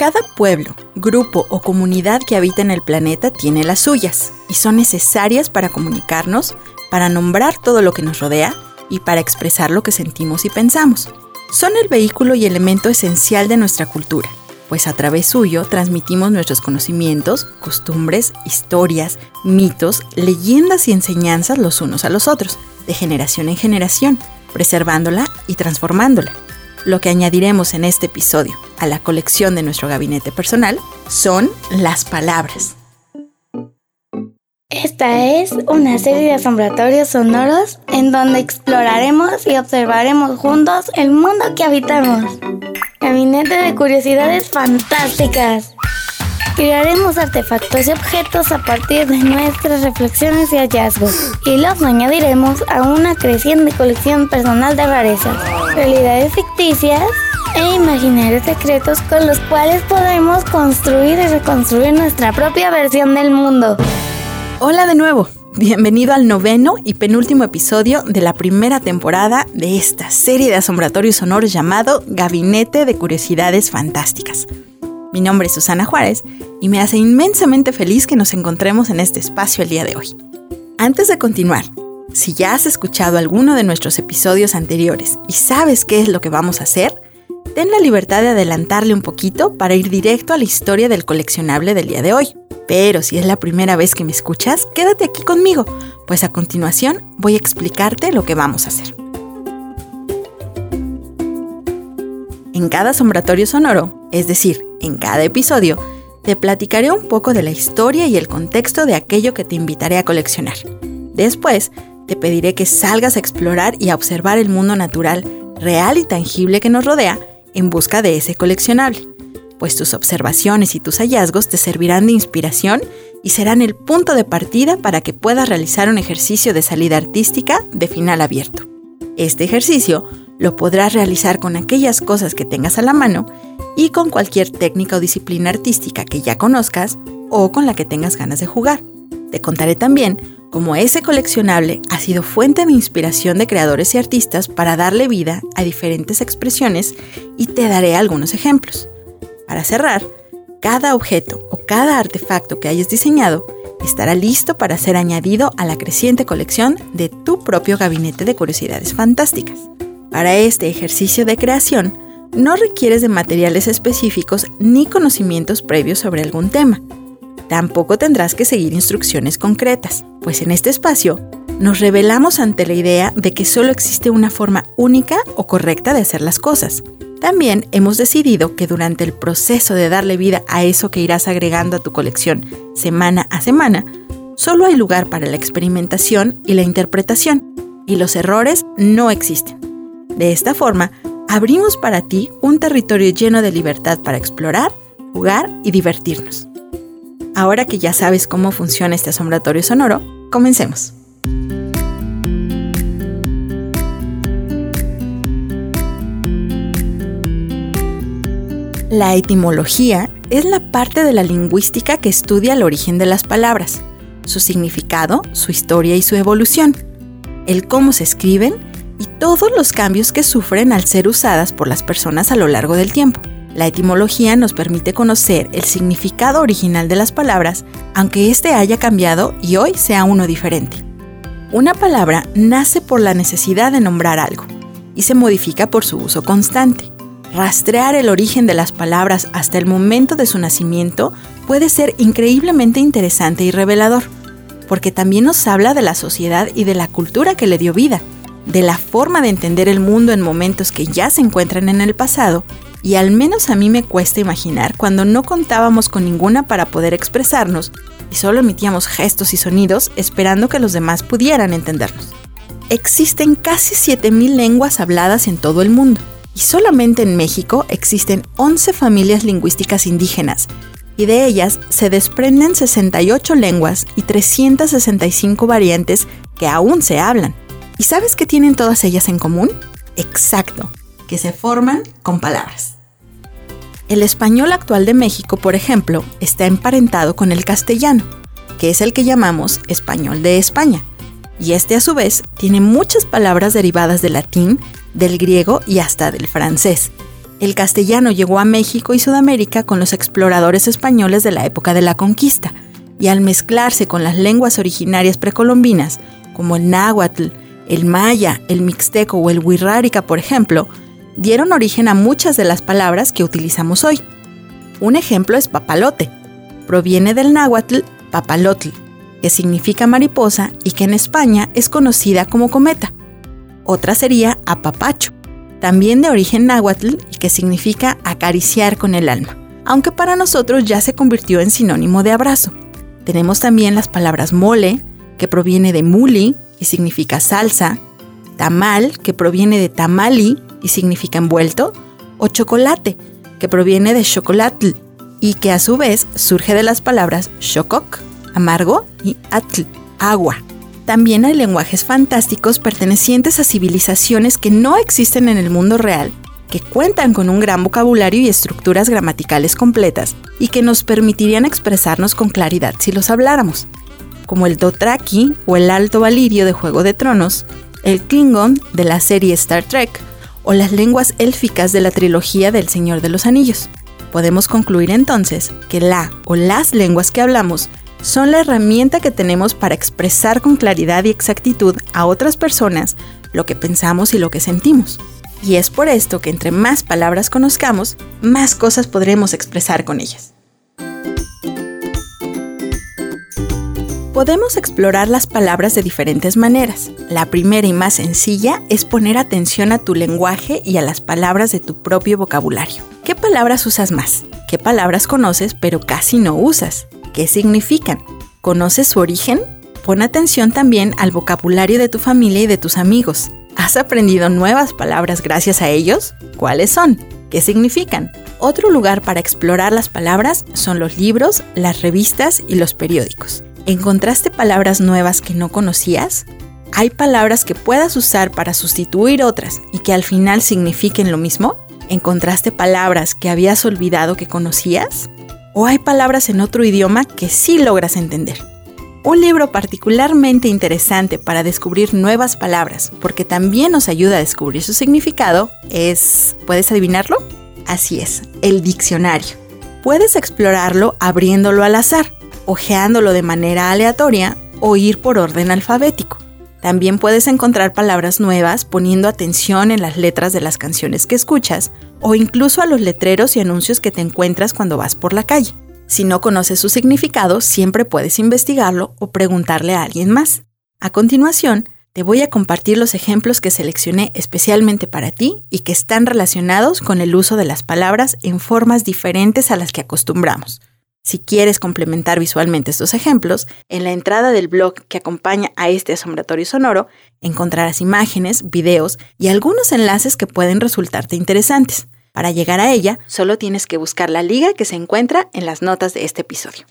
Cada pueblo, grupo o comunidad que habita en el planeta tiene las suyas y son necesarias para comunicarnos, para nombrar todo lo que nos rodea y para expresar lo que sentimos y pensamos. Son el vehículo y elemento esencial de nuestra cultura, pues a través suyo transmitimos nuestros conocimientos, costumbres, historias, mitos, leyendas y enseñanzas los unos a los otros, de generación en generación, preservándola y transformándola. Lo que añadiremos en este episodio a la colección de nuestro gabinete personal son las palabras. Esta es una serie de asombratorios sonoros en donde exploraremos y observaremos juntos el mundo que habitamos. Gabinete de curiosidades fantásticas. Crearemos artefactos y objetos a partir de nuestras reflexiones y hallazgos y los añadiremos a una creciente colección personal de rarezas, realidades ficticias e imaginarios secretos con los cuales podemos construir y reconstruir nuestra propia versión del mundo. Hola de nuevo, bienvenido al noveno y penúltimo episodio de la primera temporada de esta serie de asombratorios sonoros llamado Gabinete de Curiosidades Fantásticas. Mi nombre es Susana Juárez y me hace inmensamente feliz que nos encontremos en este espacio el día de hoy. Antes de continuar, si ya has escuchado alguno de nuestros episodios anteriores y sabes qué es lo que vamos a hacer, ten la libertad de adelantarle un poquito para ir directo a la historia del coleccionable del día de hoy. Pero si es la primera vez que me escuchas, quédate aquí conmigo, pues a continuación voy a explicarte lo que vamos a hacer. En cada sombratorio sonoro, es decir, en cada episodio, te platicaré un poco de la historia y el contexto de aquello que te invitaré a coleccionar. Después, te pediré que salgas a explorar y a observar el mundo natural, real y tangible que nos rodea en busca de ese coleccionable, pues tus observaciones y tus hallazgos te servirán de inspiración y serán el punto de partida para que puedas realizar un ejercicio de salida artística de final abierto. Este ejercicio lo podrás realizar con aquellas cosas que tengas a la mano y con cualquier técnica o disciplina artística que ya conozcas o con la que tengas ganas de jugar. Te contaré también cómo ese coleccionable ha sido fuente de inspiración de creadores y artistas para darle vida a diferentes expresiones y te daré algunos ejemplos. Para cerrar, cada objeto o cada artefacto que hayas diseñado estará listo para ser añadido a la creciente colección de tu propio gabinete de curiosidades fantásticas. Para este ejercicio de creación, no requieres de materiales específicos ni conocimientos previos sobre algún tema. Tampoco tendrás que seguir instrucciones concretas, pues en este espacio nos revelamos ante la idea de que solo existe una forma única o correcta de hacer las cosas. También hemos decidido que durante el proceso de darle vida a eso que irás agregando a tu colección semana a semana, solo hay lugar para la experimentación y la interpretación, y los errores no existen. De esta forma, abrimos para ti un territorio lleno de libertad para explorar, jugar y divertirnos. Ahora que ya sabes cómo funciona este asombratorio sonoro, comencemos. La etimología es la parte de la lingüística que estudia el origen de las palabras, su significado, su historia y su evolución, el cómo se escriben y todos los cambios que sufren al ser usadas por las personas a lo largo del tiempo. La etimología nos permite conocer el significado original de las palabras, aunque éste haya cambiado y hoy sea uno diferente. Una palabra nace por la necesidad de nombrar algo y se modifica por su uso constante. Rastrear el origen de las palabras hasta el momento de su nacimiento puede ser increíblemente interesante y revelador, porque también nos habla de la sociedad y de la cultura que le dio vida de la forma de entender el mundo en momentos que ya se encuentran en el pasado, y al menos a mí me cuesta imaginar cuando no contábamos con ninguna para poder expresarnos y solo emitíamos gestos y sonidos esperando que los demás pudieran entendernos. Existen casi 7.000 lenguas habladas en todo el mundo, y solamente en México existen 11 familias lingüísticas indígenas, y de ellas se desprenden 68 lenguas y 365 variantes que aún se hablan. ¿Y sabes qué tienen todas ellas en común? Exacto, que se forman con palabras. El español actual de México, por ejemplo, está emparentado con el castellano, que es el que llamamos español de España, y este a su vez tiene muchas palabras derivadas del latín, del griego y hasta del francés. El castellano llegó a México y Sudamérica con los exploradores españoles de la época de la conquista, y al mezclarse con las lenguas originarias precolombinas, como el náhuatl, el maya, el mixteco o el wixárika, por ejemplo, dieron origen a muchas de las palabras que utilizamos hoy. Un ejemplo es papalote. Proviene del náhuatl papalotl, que significa mariposa y que en España es conocida como cometa. Otra sería apapacho, también de origen náhuatl y que significa acariciar con el alma, aunque para nosotros ya se convirtió en sinónimo de abrazo. Tenemos también las palabras mole, que proviene de muli y significa salsa, tamal, que proviene de tamali y significa envuelto, o chocolate, que proviene de chocolatl y que a su vez surge de las palabras chococ, amargo, y atl, agua. También hay lenguajes fantásticos pertenecientes a civilizaciones que no existen en el mundo real, que cuentan con un gran vocabulario y estructuras gramaticales completas y que nos permitirían expresarnos con claridad si los habláramos, como el Dothraki o el Alto Valirio de Juego de Tronos, el Klingon de la serie Star Trek o las lenguas élficas de la trilogía del Señor de los Anillos. Podemos concluir entonces que la o las lenguas que hablamos son la herramienta que tenemos para expresar con claridad y exactitud a otras personas lo que pensamos y lo que sentimos. Y es por esto que entre más palabras conozcamos, más cosas podremos expresar con ellas. Podemos explorar las palabras de diferentes maneras. La primera y más sencilla es poner atención a tu lenguaje y a las palabras de tu propio vocabulario. ¿Qué palabras usas más? ¿Qué palabras conoces pero casi no usas? ¿Qué significan? ¿Conoces su origen? Pon atención también al vocabulario de tu familia y de tus amigos. ¿Has aprendido nuevas palabras gracias a ellos? ¿Cuáles son? ¿Qué significan? Otro lugar para explorar las palabras son los libros, las revistas y los periódicos. ¿Encontraste palabras nuevas que no conocías? ¿Hay palabras que puedas usar para sustituir otras y que al final signifiquen lo mismo? ¿Encontraste palabras que habías olvidado que conocías? ¿O hay palabras en otro idioma que sí logras entender? Un libro particularmente interesante para descubrir nuevas palabras, porque también nos ayuda a descubrir su significado, es... ¿Puedes adivinarlo? Así es, el diccionario. Puedes explorarlo abriéndolo al azar, ojeándolo de manera aleatoria o ir por orden alfabético. También puedes encontrar palabras nuevas poniendo atención en las letras de las canciones que escuchas o incluso a los letreros y anuncios que te encuentras cuando vas por la calle. Si no conoces su significado, siempre puedes investigarlo o preguntarle a alguien más. A continuación, te voy a compartir los ejemplos que seleccioné especialmente para ti y que están relacionados con el uso de las palabras en formas diferentes a las que acostumbramos. Si quieres complementar visualmente estos ejemplos, en la entrada del blog que acompaña a este asombratorio sonoro encontrarás imágenes, videos y algunos enlaces que pueden resultarte interesantes. Para llegar a ella, solo tienes que buscar la liga que se encuentra en las notas de este episodio.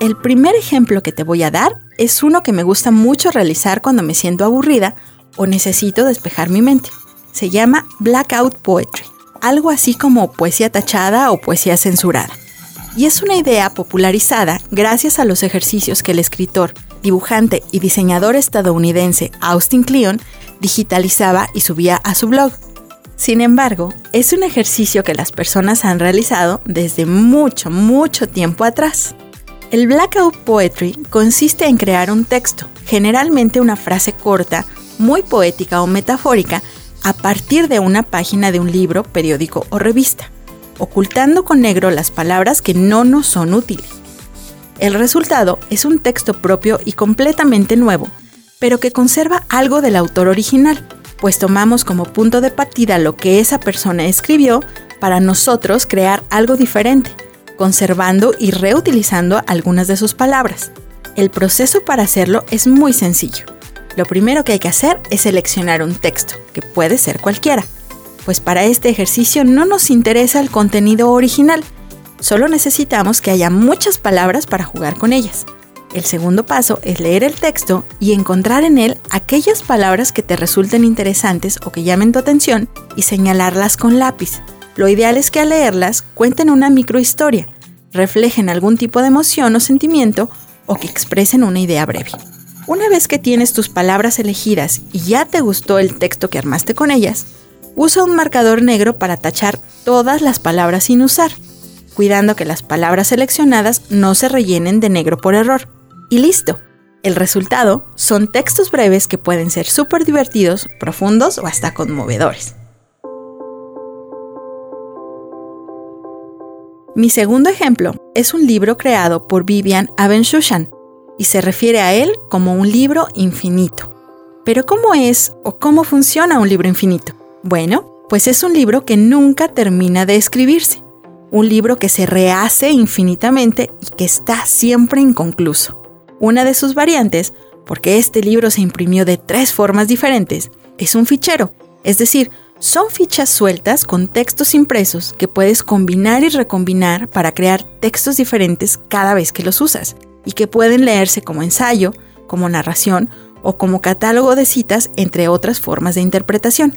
El primer ejemplo que te voy a dar es uno que me gusta mucho realizar cuando me siento aburrida o necesito despejar mi mente se llama Blackout Poetry, algo así como poesía tachada o poesía censurada. Y es una idea popularizada gracias a los ejercicios que el escritor, dibujante y diseñador estadounidense Austin Kleon digitalizaba y subía a su blog. Sin embargo, es un ejercicio que las personas han realizado desde mucho, mucho tiempo atrás. El Blackout Poetry consiste en crear un texto, generalmente una frase corta, muy poética o metafórica, a partir de una página de un libro, periódico o revista, ocultando con negro las palabras que no nos son útiles. El resultado es un texto propio y completamente nuevo, pero que conserva algo del autor original, pues tomamos como punto de partida lo que esa persona escribió para nosotros crear algo diferente, conservando y reutilizando algunas de sus palabras. El proceso para hacerlo es muy sencillo. Lo primero que hay que hacer es seleccionar un texto, que puede ser cualquiera, pues para este ejercicio no nos interesa el contenido original, solo necesitamos que haya muchas palabras para jugar con ellas. El segundo paso es leer el texto y encontrar en él aquellas palabras que te resulten interesantes o que llamen tu atención y señalarlas con lápiz. Lo ideal es que al leerlas cuenten una microhistoria, reflejen algún tipo de emoción o sentimiento o que expresen una idea breve. Una vez que tienes tus palabras elegidas y ya te gustó el texto que armaste con ellas, usa un marcador negro para tachar todas las palabras sin usar, cuidando que las palabras seleccionadas no se rellenen de negro por error. Y listo. El resultado son textos breves que pueden ser súper divertidos, profundos o hasta conmovedores. Mi segundo ejemplo es un libro creado por Vivian Abenshushan y se refiere a él como un libro infinito. Pero ¿cómo es o cómo funciona un libro infinito? Bueno, pues es un libro que nunca termina de escribirse, un libro que se rehace infinitamente y que está siempre inconcluso. Una de sus variantes, porque este libro se imprimió de tres formas diferentes, es un fichero, es decir, son fichas sueltas con textos impresos que puedes combinar y recombinar para crear textos diferentes cada vez que los usas y que pueden leerse como ensayo, como narración o como catálogo de citas, entre otras formas de interpretación.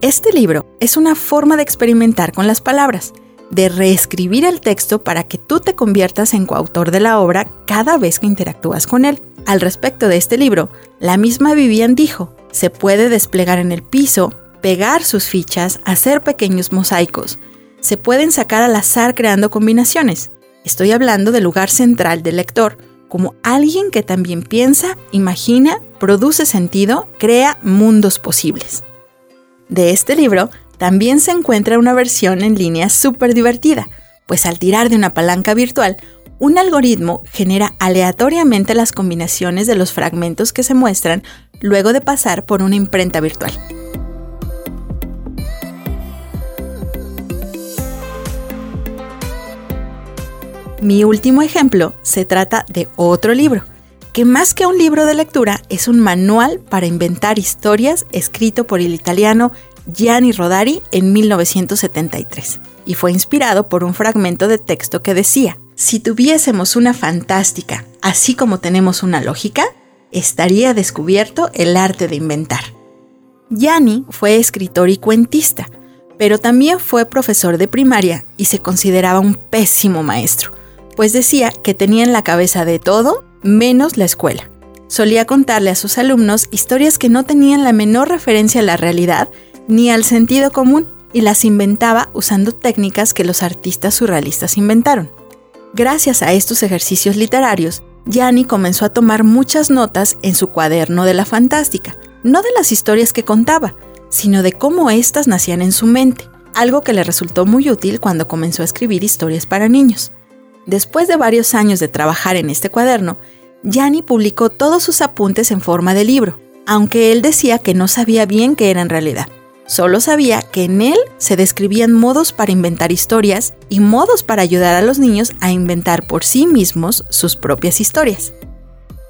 Este libro es una forma de experimentar con las palabras, de reescribir el texto para que tú te conviertas en coautor de la obra cada vez que interactúas con él. Al respecto de este libro, la misma Vivian dijo, se puede desplegar en el piso, pegar sus fichas, hacer pequeños mosaicos, se pueden sacar al azar creando combinaciones. Estoy hablando del lugar central del lector, como alguien que también piensa, imagina, produce sentido, crea mundos posibles. De este libro también se encuentra una versión en línea súper divertida, pues al tirar de una palanca virtual, un algoritmo genera aleatoriamente las combinaciones de los fragmentos que se muestran luego de pasar por una imprenta virtual. Mi último ejemplo se trata de otro libro, que más que un libro de lectura es un manual para inventar historias escrito por el italiano Gianni Rodari en 1973 y fue inspirado por un fragmento de texto que decía, si tuviésemos una fantástica, así como tenemos una lógica, estaría descubierto el arte de inventar. Gianni fue escritor y cuentista, pero también fue profesor de primaria y se consideraba un pésimo maestro pues decía que tenía en la cabeza de todo menos la escuela. Solía contarle a sus alumnos historias que no tenían la menor referencia a la realidad ni al sentido común y las inventaba usando técnicas que los artistas surrealistas inventaron. Gracias a estos ejercicios literarios, Gianni comenzó a tomar muchas notas en su cuaderno de la fantástica, no de las historias que contaba, sino de cómo éstas nacían en su mente, algo que le resultó muy útil cuando comenzó a escribir historias para niños. Después de varios años de trabajar en este cuaderno, Gianni publicó todos sus apuntes en forma de libro, aunque él decía que no sabía bien qué era en realidad. Solo sabía que en él se describían modos para inventar historias y modos para ayudar a los niños a inventar por sí mismos sus propias historias.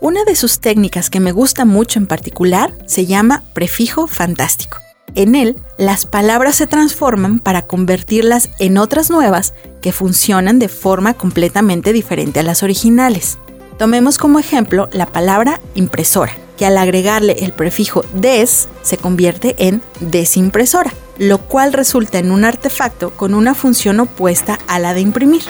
Una de sus técnicas que me gusta mucho en particular se llama prefijo fantástico. En él, las palabras se transforman para convertirlas en otras nuevas que funcionan de forma completamente diferente a las originales. Tomemos como ejemplo la palabra impresora, que al agregarle el prefijo des se convierte en desimpresora, lo cual resulta en un artefacto con una función opuesta a la de imprimir.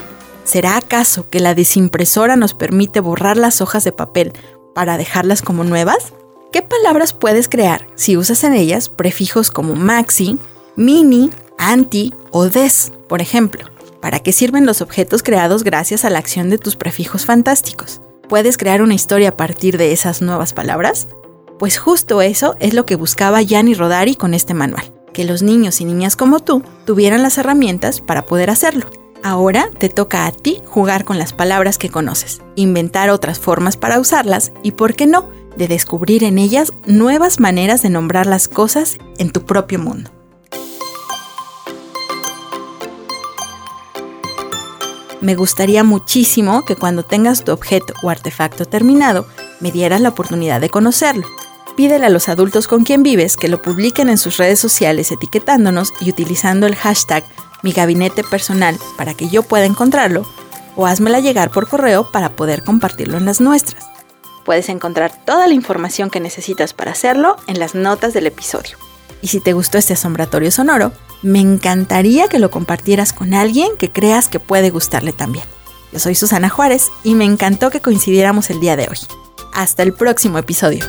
¿Será acaso que la desimpresora nos permite borrar las hojas de papel para dejarlas como nuevas? ¿Qué palabras puedes crear si usas en ellas prefijos como maxi, mini, anti o des, por ejemplo? ¿Para qué sirven los objetos creados gracias a la acción de tus prefijos fantásticos? ¿Puedes crear una historia a partir de esas nuevas palabras? Pues justo eso es lo que buscaba Gianni Rodari con este manual, que los niños y niñas como tú tuvieran las herramientas para poder hacerlo. Ahora te toca a ti jugar con las palabras que conoces, inventar otras formas para usarlas y, ¿por qué no?, de descubrir en ellas nuevas maneras de nombrar las cosas en tu propio mundo. Me gustaría muchísimo que cuando tengas tu objeto o artefacto terminado, me dieras la oportunidad de conocerlo. Pídele a los adultos con quien vives que lo publiquen en sus redes sociales etiquetándonos y utilizando el hashtag mi gabinete personal para que yo pueda encontrarlo o házmela llegar por correo para poder compartirlo en las nuestras. Puedes encontrar toda la información que necesitas para hacerlo en las notas del episodio. Y si te gustó este asombratorio sonoro, me encantaría que lo compartieras con alguien que creas que puede gustarle también. Yo soy Susana Juárez y me encantó que coincidiéramos el día de hoy. Hasta el próximo episodio.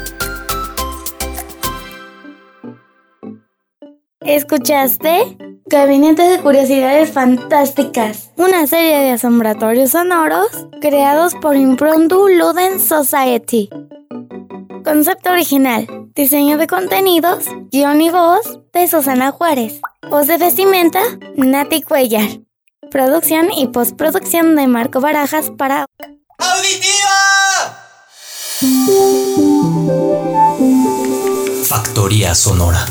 ¿Escuchaste? Gabinete de Curiosidades Fantásticas, una serie de asombratorios sonoros creados por Impromptu Luden Society. Concepto original, diseño de contenidos, guion y voz de Susana Juárez. Voz de vestimenta, Nati Cuellar. Producción y postproducción de Marco Barajas para ¡Auditiva! Factoría Sonora.